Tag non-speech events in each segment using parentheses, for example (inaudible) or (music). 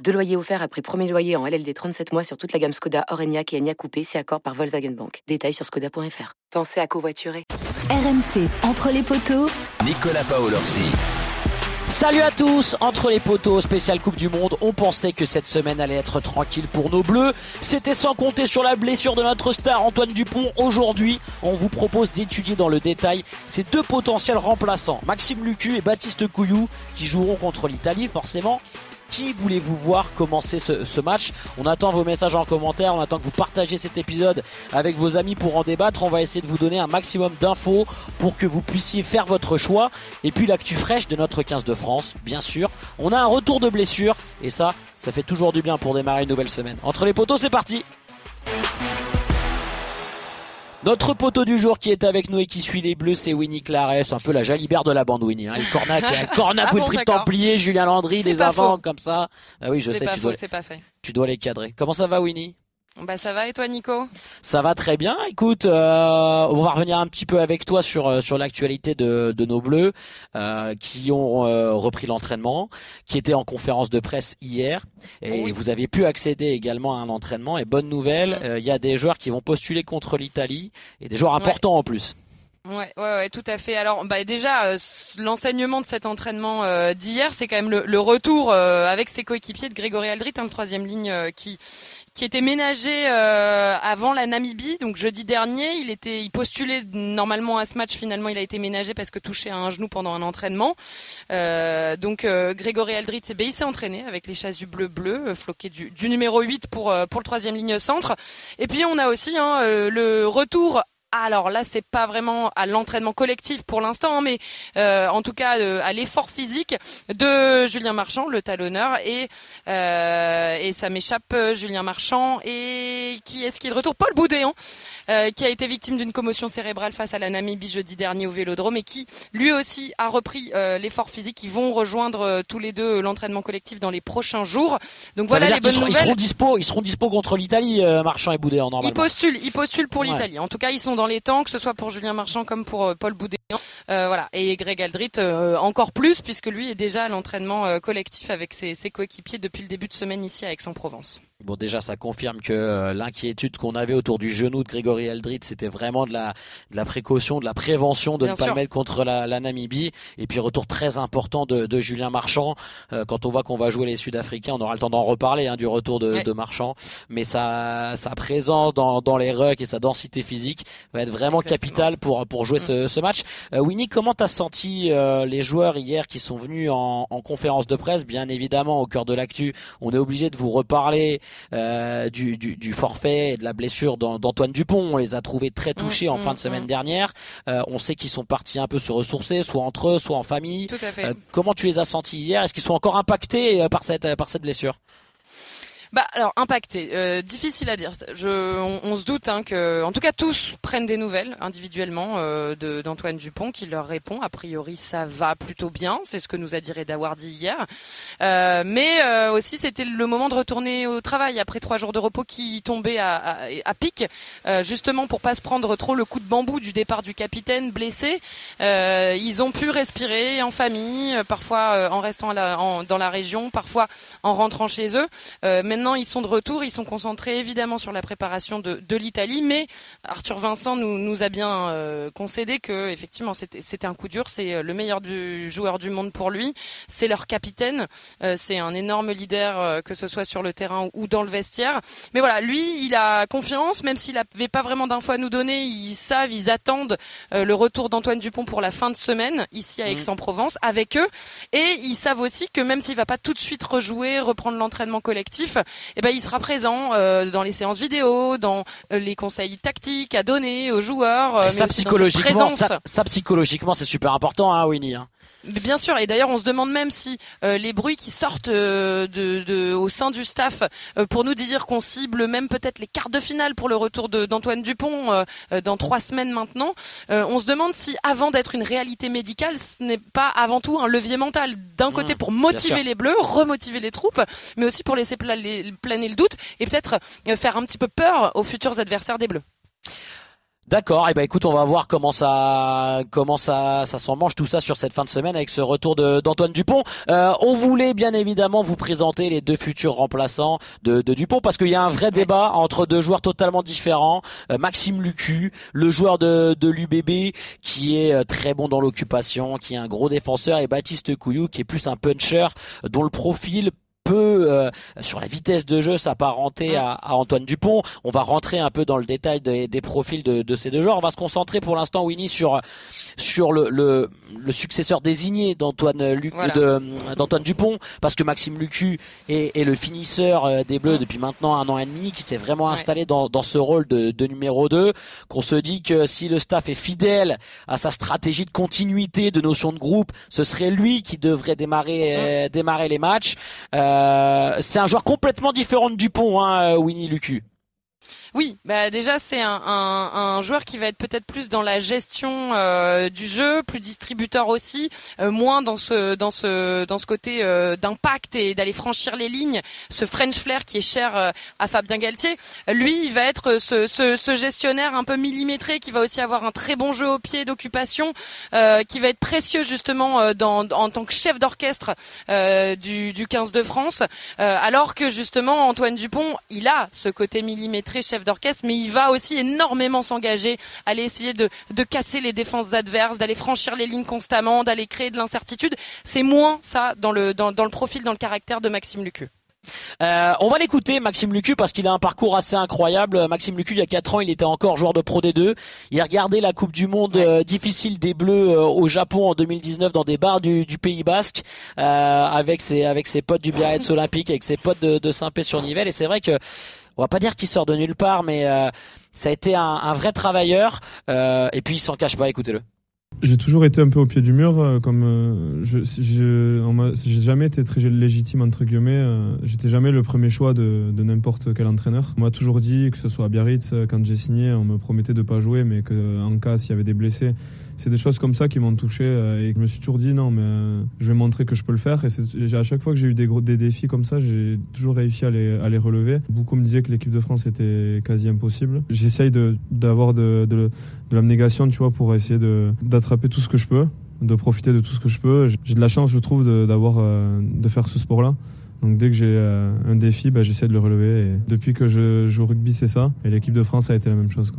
Deux loyers offerts après premier loyer en LLD 37 mois sur toute la gamme Skoda, Orenia et Enya Coupé, si accord par Volkswagen Bank. Détails sur skoda.fr. Pensez à covoiturer. RMC, entre les poteaux. Nicolas Paolorsi. Salut à tous, entre les poteaux spécial Coupe du Monde, on pensait que cette semaine allait être tranquille pour nos bleus. C'était sans compter sur la blessure de notre star Antoine Dupont. Aujourd'hui, on vous propose d'étudier dans le détail ces deux potentiels remplaçants, Maxime Lucu et Baptiste Couillou, qui joueront contre l'Italie forcément. Qui voulez-vous voir commencer ce, match On attend vos messages en commentaire, on attend que vous partagiez cet épisode avec vos amis pour en débattre. On va essayer de vous donner un maximum d'infos pour que vous puissiez faire votre choix. Et puis l'actu fraîche de notre 15 de France, bien sûr. On a un retour de blessure et ça, ça fait toujours du bien pour démarrer une nouvelle semaine. Entre les poteaux, c'est parti notre poteau du jour qui est avec nous et qui suit les bleus, c'est Winnie Clares, un peu la jalibert de la bande Winnie. Hein. Cornac, (laughs) Cornac, ah Wilfried Templier, Julien Landry, des avant comme ça. Ah oui, je sais, tu dois, tu dois les cadrer. Comment ça va Winnie? Bah ça va et toi Nico? Ça va très bien. Écoute, euh, on va revenir un petit peu avec toi sur euh, sur l'actualité de, de nos Bleus euh, qui ont euh, repris l'entraînement, qui étaient en conférence de presse hier et vous avez pu accéder également à un entraînement. Et bonne nouvelle, mm. il y a des joueurs qui vont postuler contre l'Italie et des joueurs importants en plus. Ouais, ouais, ouais, tout à fait. Alors, bah déjà, l'enseignement de cet entraînement d'hier, c'est quand même le, retour avec ses coéquipiers de Grégory Aldrit, hein, troisième ligne qui qui était ménagé euh, avant la Namibie, donc jeudi dernier. Il était, il postulait normalement à ce match. Finalement, il a été ménagé parce que touché à un genou pendant un entraînement. Euh, donc euh, Grégory Aldrit, ben, il s'est entraîné avec les chasses du bleu bleu, euh, floqué du, du, numéro 8 pour pour le troisième ligne centre. Et puis on a aussi hein, le retour alors là, c'est pas vraiment à l'entraînement collectif pour l'instant, mais euh, en tout cas euh, à l'effort physique de Julien Marchand, le talonneur, et euh, et ça m'échappe Julien Marchand et qui est-ce qui est de retour? Paul Boudéan, qui a été victime d'une commotion cérébrale face à la Namibie jeudi dernier au Vélodrome et qui lui aussi a repris l'effort physique. Ils vont rejoindre tous les deux l'entraînement collectif dans les prochains jours. Donc voilà les bonnes nouvelles. Ils seront dispo, ils seront dispo contre l'Italie, Marchand et Boudéan normalement. Ils postulent, ils postulent pour l'Italie. En tout cas, ils sont dans les temps, que ce soit pour Julien Marchand comme pour euh, Paul Boudéan. Euh, voilà. Et Greg Aldrit euh, encore plus puisque lui est déjà à l'entraînement collectif avec ses, ses coéquipiers depuis le début de semaine ici à Aix-en-Provence. Bon, déjà, ça confirme que euh, l'inquiétude qu'on avait autour du genou de Grégory Aldrit, c'était vraiment de la, de la précaution, de la prévention de ne pas le mettre contre la, la, Namibie. Et puis, retour très important de, de Julien Marchand. Euh, quand on voit qu'on va jouer les Sud-Africains, on aura le temps d'en reparler hein, du retour de, de, Marchand. Mais sa, sa présence dans, dans les rucks et sa densité physique va être vraiment capitale pour, pour jouer ce, ce match. Euh, Winnie, comment t'as senti euh, les joueurs hier qui sont venus en, en conférence de presse? Bien évidemment, au cœur de l'actu, on est obligé de vous reparler euh, du, du, du, forfait et de la blessure d'Antoine Dupont. On les a trouvés très touchés en mmh, fin de semaine mmh. dernière. Euh, on sait qu'ils sont partis un peu se ressourcer, soit entre eux, soit en famille. Tout à fait. Euh, comment tu les as sentis hier? Est-ce qu'ils sont encore impactés par cette, par cette blessure? Bah alors impacté, euh, difficile à dire. Je, on, on se doute hein, que, en tout cas, tous prennent des nouvelles individuellement euh, d'Antoine Dupont qui leur répond. A priori, ça va plutôt bien. C'est ce que nous a dit Reda Wardi hier. Euh, mais euh, aussi, c'était le moment de retourner au travail après trois jours de repos qui tombaient à, à, à pic, euh, justement pour pas se prendre trop le coup de bambou du départ du capitaine blessé. Euh, ils ont pu respirer en famille, parfois en restant à la, en, dans la région, parfois en rentrant chez eux. Maintenant, ils sont de retour. Ils sont concentrés évidemment sur la préparation de, de l'Italie, mais Arthur Vincent nous, nous a bien euh, concédé que effectivement c'était un coup dur. C'est euh, le meilleur du joueur du monde pour lui. C'est leur capitaine. Euh, c'est un énorme leader, euh, que ce soit sur le terrain ou dans le vestiaire. Mais voilà, lui, il a confiance, même s'il n'avait pas vraiment d'infos à nous donner. Ils savent, ils attendent le retour d'Antoine Dupont pour la fin de semaine ici à mmh. Aix-en-Provence avec eux, et ils savent aussi que même s'il va pas tout de suite rejouer, reprendre l'entraînement collectif, eh ben, il sera présent euh, dans les séances vidéo, dans euh, les conseils tactiques à donner aux joueurs. Euh, ça, psychologiquement, ça, psychologiquement, c'est super important, hein, Winnie. Hein. Bien sûr, et d'ailleurs on se demande même si euh, les bruits qui sortent euh, de, au sein du staff euh, pour nous dire qu'on cible même peut-être les quarts de finale pour le retour d'Antoine Dupont dans trois semaines maintenant, on se demande si avant d'être une réalité médicale, ce n'est pas avant tout un levier mental d'un mmh, côté pour motiver les Bleus, remotiver les troupes, mais aussi pour laisser planer le doute et peut-être faire un petit peu peur aux futurs adversaires des Bleus. D'accord, et eh ben écoute, on va voir comment ça comment ça ça s'en mange tout ça sur cette fin de semaine avec ce retour d'Antoine Dupont. Euh, on voulait bien évidemment vous présenter les deux futurs remplaçants de, de Dupont parce qu'il y a un vrai débat entre deux joueurs totalement différents. Euh, Maxime Lucu, le joueur de, de l'UBB qui est euh, très bon dans l'occupation, qui est un gros défenseur, et Baptiste Couillou qui est plus un puncher dont le profil peut euh, sur la vitesse de jeu s'apparenter à, à, Antoine Dupont. On va rentrer un peu dans le détail des, des profils de, de, ces deux joueurs. On va se concentrer pour l'instant, Winnie, sur sur le, le, le successeur désigné d'Antoine d'Antoine Dupont, parce que Maxime Lucu est, est, le finisseur euh, des Bleus depuis maintenant un an et demi, qui s'est vraiment installé dans, dans ce rôle de, de numéro 2, qu'on se dit que si le staff est fidèle à sa stratégie de continuité, de notion de groupe, ce serait lui qui devrait démarrer euh, démarrer les matchs. Euh, c'est un joueur complètement différent de Dupont, hein, Winnie Lucu. Oui, bah déjà c'est un, un, un, joueur qui va être peut-être plus dans la gestion euh, du jeu, plus distributeur aussi, euh, moins dans ce dans ce dans ce côté euh, d'impact et d'aller franchir les lignes. Ce French flair qui est cher à Fabien Galtier, lui il va être ce, ce, ce, gestionnaire un peu millimétré qui va aussi avoir un très bon jeu au pied d'occupation, qui va être précieux justement dans, en tant que chef d'orchestre du, du 15 de France, alors que justement Antoine Dupont il a ce côté millimétré chef d'orchestre, mais il va aussi énormément s'engager, aller essayer de, de casser les défenses adverses, d'aller franchir les lignes constamment, d'aller créer de l'incertitude. C'est moins ça dans le, dans, dans le profil, dans le caractère de Maxime Lucu. Euh, on va l'écouter Maxime Lucu parce qu'il a un parcours assez incroyable. Maxime Lucu il y a 4 ans il était encore joueur de Pro D2. Il a regardé la Coupe du Monde euh, difficile des Bleus euh, au Japon en 2019 dans des bars du, du Pays Basque avec ses avec ses potes du Biarritz Olympique, avec ses potes de, de Saint-Pé-sur-Nivelle. Et c'est vrai que on va pas dire qu'il sort de nulle part, mais euh, ça a été un, un vrai travailleur. Euh, et puis il s'en cache pas, écoutez-le. J'ai toujours été un peu au pied du mur, euh, comme euh, je, j'ai jamais été très légitime entre guillemets. Euh, j'étais jamais le premier choix de, de n'importe quel entraîneur. On m'a toujours dit que ce soit à Biarritz, quand j'ai signé, on me promettait de pas jouer, mais que en cas s'il y avait des blessés, c'est des choses comme ça qui m'ont touché et je me suis toujours dit non, mais je vais montrer que je peux le faire. Et à chaque fois que j'ai eu des défis comme ça, j'ai toujours réussi à les, relever. Beaucoup me disaient que l'équipe de France était quasi impossible. J'essaye d'avoir de, de, de l'abnégation, tu vois, pour essayer d'attraper tout ce que je peux, de profiter de tout ce que je peux. J'ai de la chance, je trouve, d'avoir euh, de, faire ce sport-là. Donc dès que j'ai euh, un défi, bah, j'essaie de le relever. Et depuis que je joue au rugby, c'est ça. Et l'équipe de France a été la même chose.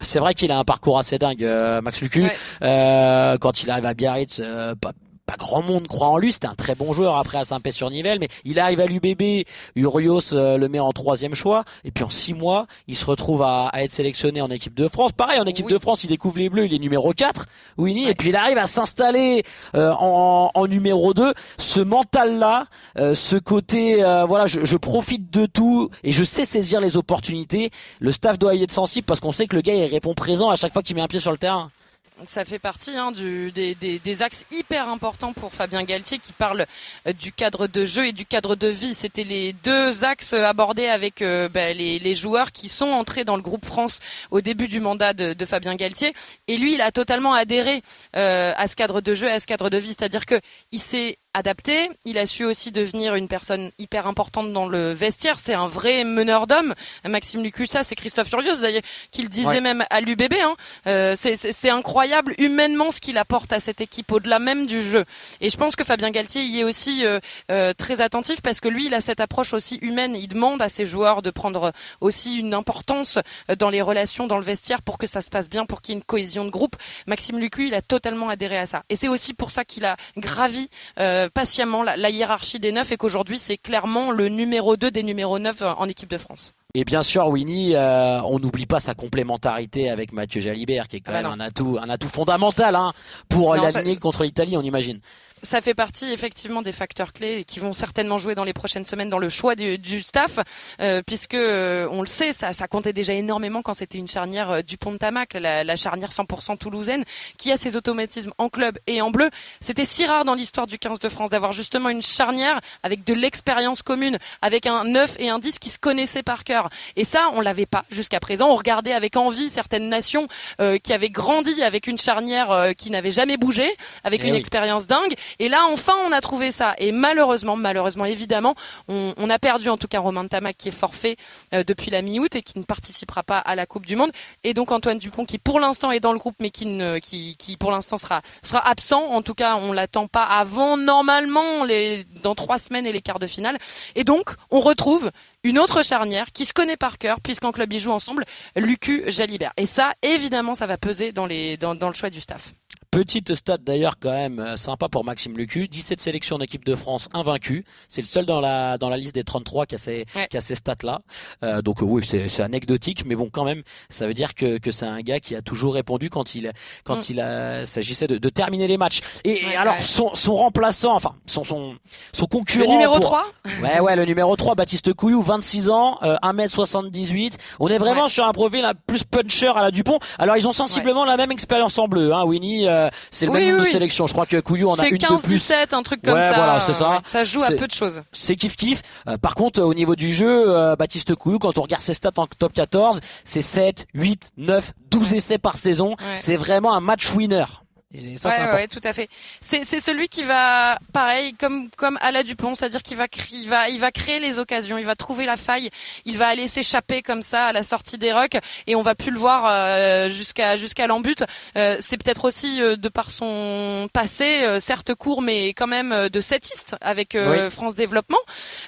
C'est vrai qu'il a un parcours assez dingue, euh, Max Lucu. quand il arrive à Biarritz, pas pas grand monde croit en lui. C'était un très bon joueur après à Saint-Pé-sur-Nivelle, mais il arrive à l'UBB. Urios euh, le met en troisième choix. Et puis en six mois, il se retrouve à, être sélectionné en équipe de France. Pareil, en équipe de France, il découvre les Bleus, il est numéro 4, Winnie. Et puis il arrive à s'installer euh, en, numéro 2. Ce mental-là, euh, ce côté, voilà, je, je, profite de tout et je sais saisir les opportunités. Le staff doit y être sensible parce qu'on sait que le gars, il répond présent à chaque fois qu'il met un pied sur le terrain. Donc ça fait partie hein, des, axes hyper importants pour Fabien Galtier qui parle euh, du cadre de jeu et du cadre de vie. C'était les deux axes abordés avec euh, bah, les, joueurs qui sont entrés dans le groupe France au début du mandat de, Fabien Galtier. Et lui, il a totalement adhéré euh, à ce cadre de jeu, à ce cadre de vie. C'est-à-dire que il s'est adapté. Il a su aussi devenir une personne hyper importante dans le vestiaire. C'est un vrai meneur d'hommes. Maxime Lucussa, c'est Christophe Furios qui le disait même à l'UBB. Hein. Euh, c'est incroyable humainement ce qu'il apporte à cette équipe, au-delà même du jeu. Et je pense que Fabien Galtier y est aussi euh, euh, très attentif parce que lui, il a cette approche aussi humaine. Il demande à ses joueurs de prendre aussi une importance dans les relations dans le vestiaire pour que ça se passe bien, pour qu'il y ait une cohésion de groupe. Maxime Lucu, il a totalement adhéré à ça. Et c'est aussi pour ça qu'il a gravi euh, patiemment la, hiérarchie des neufs et qu'aujourd'hui c'est clairement le numéro 2 des numéros 9 en équipe de France. Et bien sûr, Winnie, euh, on n'oublie pas sa complémentarité avec Mathieu Jalibert, qui est quand ah même un atout, un atout fondamental hein, pour l'aligner contre l'Italie, on imagine. Ça fait partie effectivement des facteurs clés qui vont certainement jouer dans les prochaines semaines dans le choix du, du staff, euh, puisque euh, on le sait, ça, ça comptait déjà énormément quand c'était une charnière euh, du Pont de Tamac, la, la charnière 100% toulousaine, qui a ses automatismes en club et en bleu. C'était si rare dans l'histoire du 15 de France d'avoir justement une charnière avec de l'expérience commune, avec un 9 et un 10 qui se connaissaient par cœur. Et ça, on l'avait pas jusqu'à présent. On regardait avec envie certaines nations euh, qui avaient grandi avec une charnière euh, qui n'avait jamais bougé, avec Eh une oui. expérience dingue. Et là, enfin, on a trouvé ça. Et malheureusement, malheureusement, évidemment, on, on a perdu en tout cas Romain Tamac qui est forfait euh, depuis la mi-août et qui ne participera pas à la Coupe du Monde. Et donc Antoine Dupont qui pour l'instant est dans le groupe, mais qui ne, qui, qui pour l'instant sera sera absent. En tout cas, on l'attend pas avant normalement les dans trois semaines et les quarts de finale. Et donc, on retrouve une autre charnière qui se connaît par cœur puisqu'en club ils jouent ensemble, Lucu Jalibert. Et ça, évidemment, ça va peser dans les dans, dans le choix du staff. Petite stat d'ailleurs quand même euh, sympa pour Maxime Lucu, 17 sélections en équipe de France invaincu. C'est le seul dans la dans la liste des 33 qui a ces Ouais. qui a ces stats là. Euh, donc euh, oui, c'est c'est anecdotique mais bon quand même, ça veut dire que que c'est un gars qui a toujours répondu quand il quand Mm. il a s'agissait de, de terminer les matchs. Et, et alors ouais. son son remplaçant enfin son son son Le concurrent numéro pour- 3 Ouais, ouais, le numéro 3, Baptiste Couillou, 26 ans, euh, 1m78. On est vraiment sur un profil un plus puncher à la Dupont. Alors, ils ont sensiblement la même expérience en bleu, hein, Winnie. euh, c'est le Oui, même oui, nombre de oui. sélections. Je crois que Couillou en a une de plus. 15-17, un truc comme Ouais, ça. voilà, c'est ça. Ça joue à peu de choses. C'est kiff kiff. Euh, par contre, au niveau du jeu, euh, Baptiste Couillou, quand on regarde ses stats en top 14, c'est 7, 8, 9, 12 essais par saison. Ouais. C'est vraiment un match winner. Et ça, ouais, tout à fait. C'est c'est celui qui va pareil comme comme Alain Dupont, c'est-à-dire qu'il va il va il va créer les occasions, il va trouver la faille, il va aller s'échapper comme ça à la sortie des rucks et on va plus le voir euh, jusqu'à jusqu'à l'embut. Euh, c'est peut-être aussi euh, de par son passé, euh, certes court mais quand même euh, de setiste avec euh, Oui. France Développement.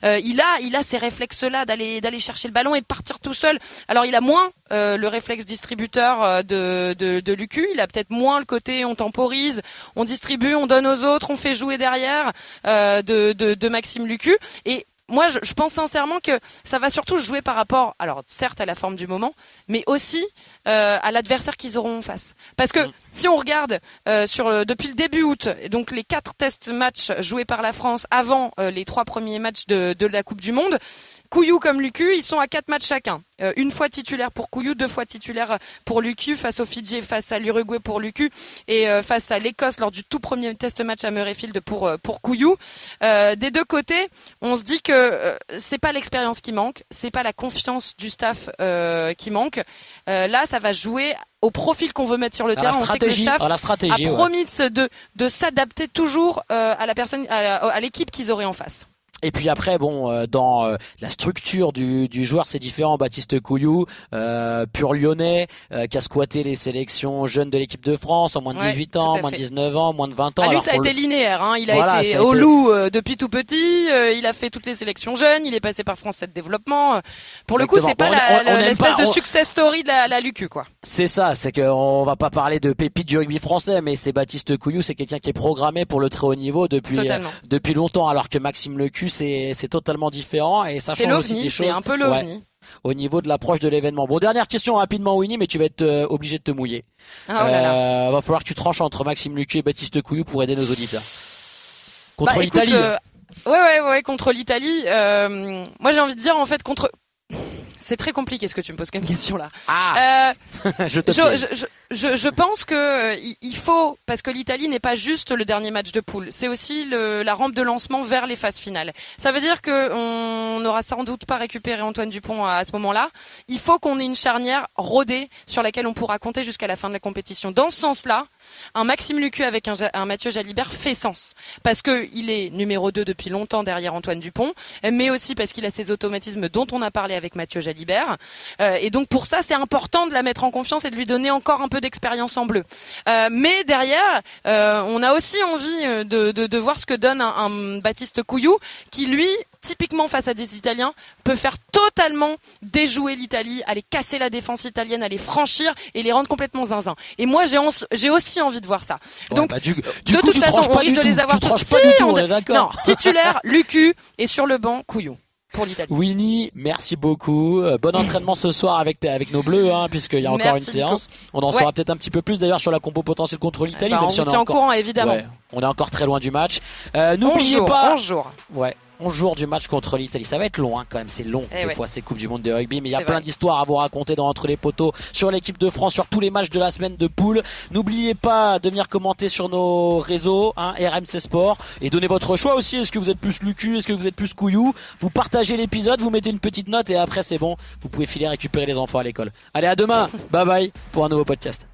Euh, il a il a ces réflexes là d'aller d'aller chercher le ballon et de partir tout seul. Alors il a moins euh, le réflexe distributeur de, de, de Lucu. Il a peut-être moins le côté on temporise, on distribue, on donne aux autres, on fait jouer derrière euh, de, de, de Maxime Lucu. Et moi, je, je pense sincèrement que ça va surtout jouer par rapport, alors certes à la forme du moment, mais aussi euh, à l'adversaire qu'ils auront en face. Parce que Mm. si on regarde euh, sur depuis le début août, donc les quatre test matchs joués par la France avant euh, les trois premiers matchs de, de la Coupe du Monde, Couillou comme Lucu, ils sont à quatre matchs chacun. Euh, une fois titulaire pour Couillou, deux fois titulaire pour Lucu, face au Fidji, face à l'Uruguay pour Lucu et euh, face à l'Écosse lors du tout premier test match à Murrayfield pour euh, pour Couillou. Euh, des deux côtés, on se dit que euh, c'est pas l'expérience qui manque, c'est pas la confiance du staff euh, qui manque. Euh, là, ça va jouer au profil qu'on veut mettre sur le À terrain. On sait que le staff la a ouais. promis de, de, s'adapter toujours euh, à la personne, à l'équipe qu'ils auraient en face. Et puis après, bon, euh, dans euh, la structure du, du joueur, c'est différent. Baptiste Couillou, euh, pur lyonnais, euh, qui a squatté les sélections jeunes de l'équipe de France en moins de Ouais, 18 tout ans, moins de fait. 19 ans, moins de 20 ans. Ah, lui, Alors ça a été linéaire. Hein. Il a Voilà, été au été- loup euh, depuis tout petit. euh, il a fait toutes les sélections jeunes. Il est passé par France 7 Développement. Pour le coup, c'est pas Bon, aime l'espèce pas- de on- success story de la, la Lucu, quoi. C'est ça, c'est qu'on va pas parler de pépite du rugby français, mais c'est Baptiste Couillou, c'est quelqu'un qui est programmé pour le très haut niveau depuis euh, depuis longtemps, alors que Maxime Lecu, c'est totalement différent et ça change aussi des choses. C'est un peu Ouais, l'ovni. au niveau de l'approche de l'événement. Bon, dernière question rapidement, Winnie, mais tu vas être euh, obligé de te mouiller. Ah, oh là là. Euh, va falloir que tu tranches entre Maxime Lucu et Baptiste Couillou pour aider nos auditeurs. Contre Bah, l'Italie. euh, ouais, ouais, ouais, contre l'Italie. euh, moi, j'ai envie de dire, en fait, contre. C'est très compliqué ce que tu me poses comme question là. Ah, Euh, (laughs) je te je, je, je, pense que euh, il- faut parce que l'Italie n'est pas juste le dernier match de poule, c'est aussi le, la rampe de lancement vers les phases finales. Ça veut dire que on n'aura sans doute pas récupéré Antoine Dupont à, à ce moment-là. Il faut qu'on ait une charnière rodée sur laquelle on pourra compter jusqu'à la fin de la compétition. Dans ce sens-là, un Maxime Lucu avec un, Mathieu Jalibert fait sens parce que il est numéro 2 depuis longtemps derrière Antoine Dupont, mais aussi parce qu'il a ces automatismes dont on a parlé avec Mathieu Jalibert. Euh, et donc pour ça, c'est important de la mettre en confiance et de lui donner encore un peu d'expérience en bleu. Euh, mais derrière, euh, on a aussi envie euh, de, de, de voir ce que donne un, un Baptiste Couillou, qui lui, typiquement face à des Italiens, peut faire totalement déjouer l'Italie, aller casser la défense italienne, aller franchir et les rendre complètement zinzin. Et moi, j'ai aussi envie de voir ça. Ouais, donc bah, du, du de coup, toute façon, on risque de les avoir tous. Si, on. Non, titulaire, Lucu et sur le banc, Couillou. Pour l'Italie. Winnie, merci beaucoup. bon entraînement ce soir avec avec nos bleus, hein, puisqu'il y a encore une séance. On en saura peut-être un petit peu plus d'ailleurs sur la compo potentielle contre l'Italie. Bah, on, on est en courant évidemment. on est encore très loin du match. N'oubliez pas. 11 jours. Ouais. 11 jours du match contre l'Italie. Ça va être long hein, quand même, c'est long eh des fois ces Coupes du Monde de rugby, mais il y a plein d'histoires à vous raconter dans Entre les poteaux sur l'équipe de France, sur tous les matchs de la semaine de poule. N'oubliez pas de venir commenter sur nos réseaux, hein, RMC Sport, et donnez votre choix aussi. Est-ce que vous êtes plus Lucu, est-ce que vous êtes plus Couillou? Vous partagez l'épisode, vous mettez une petite note et après c'est bon, vous pouvez filer récupérer les enfants à l'école. Allez à demain, (laughs) bye bye pour un nouveau podcast.